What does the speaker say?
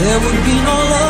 There would be no love